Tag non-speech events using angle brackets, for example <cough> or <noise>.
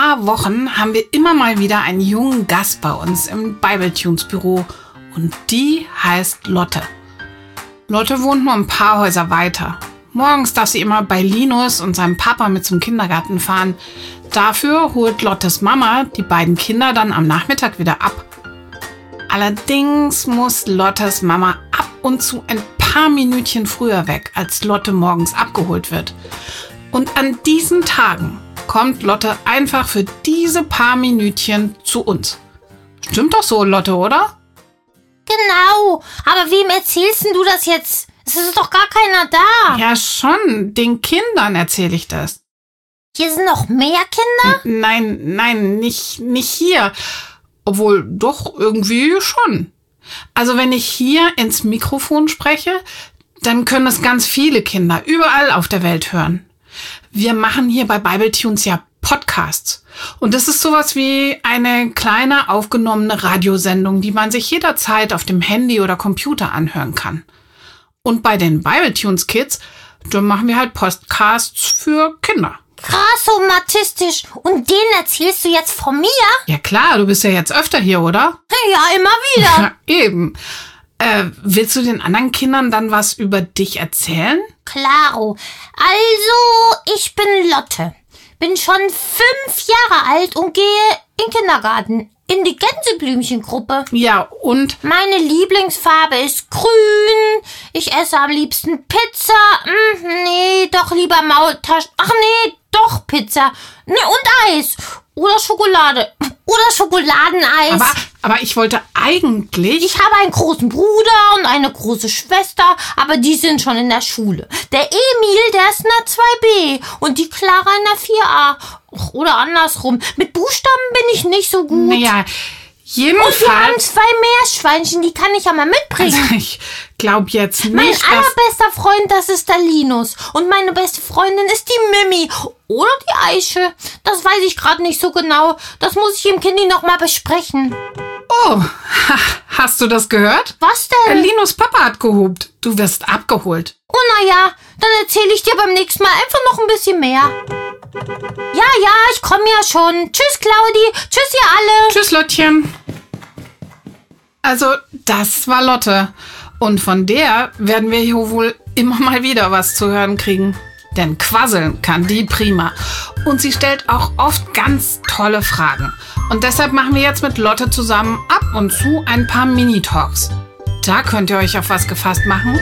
paar Wochen haben wir immer mal wieder einen jungen Gast bei uns im Bibletunes Büro und die heißt Lotte. Lotte wohnt nur ein paar Häuser weiter. Morgens darf sie immer bei Linus und seinem Papa mit zum Kindergarten fahren. Dafür holt Lottes Mama die beiden Kinder dann am Nachmittag wieder ab. Allerdings muss Lottes Mama ab und zu ein paar Minütchen früher weg, als Lotte morgens abgeholt wird. Und an diesen Tagen kommt Lotte einfach für diese paar Minütchen zu uns. Stimmt doch so, Lotte, oder? Genau. Aber wem erzählst denn du das jetzt? Es ist doch gar keiner da. Ja, schon. Den Kindern erzähle ich das. Hier sind noch mehr Kinder? N nein, nein, nicht, nicht hier. Obwohl, doch, irgendwie schon. Also, wenn ich hier ins Mikrofon spreche, dann können es ganz viele Kinder überall auf der Welt hören. Wir machen hier bei Bibletunes ja Podcasts. Und das ist sowas wie eine kleine aufgenommene Radiosendung, die man sich jederzeit auf dem Handy oder Computer anhören kann. Und bei den Bibletunes Kids, da machen wir halt Podcasts für Kinder. Krass somatistisch. Und den erzählst du jetzt von mir? Ja klar, du bist ja jetzt öfter hier, oder? Ja, immer wieder. <laughs> Ja, eben. Äh, willst du den anderen Kindern dann was über dich erzählen? Klaro. Also, ich bin Lotte. Bin schon fünf Jahre alt und gehe in den Kindergarten. In die Gänseblümchengruppe. Ja, und? Meine Lieblingsfarbe ist grün. Ich esse am liebsten Pizza. Hm, nee, doch lieber Maultaschen. Ach nee, doch Pizza. Nee, und Eis. Oder Schokolade. Oder Schokoladeneis. Aber, aber ich wollte eigentlich. Ich habe einen großen Bruder und eine große Schwester, aber die sind schon in der Schule. Der Emil, der ist in der 2b und die Clara in der 4a. Oder andersrum. Mit Buchstaben bin ich nicht so gut. Naja, jedenfalls. Und wir haben zwei Meerschweinchen, die kann ich ja mal mitbringen. Also ich glaube jetzt nicht. Mein allerbester Freund, das ist der Linus. Und meine beste Freundin ist die Mimi. Oder die Eiche. Das weiß ich gerade nicht so genau. Das muss ich im Kindi noch mal besprechen. Oh, hast du das gehört? Was denn? Linus Papa hat gehobt. Du wirst abgeholt. Oh, naja, dann erzähle ich dir beim nächsten Mal einfach noch ein bisschen mehr. Ja, ja, ich komme ja schon. Tschüss, Claudi. Tschüss, ihr alle. Tschüss, Lottchen. Also, das war Lotte. Und von der werden wir hier wohl immer mal wieder was zu hören kriegen. Denn quasseln kann die prima. Und sie stellt auch oft ganz tolle Fragen. Und deshalb machen wir jetzt mit Lotte zusammen ab und zu ein paar Mini-Talks. Da könnt ihr euch auf was gefasst machen.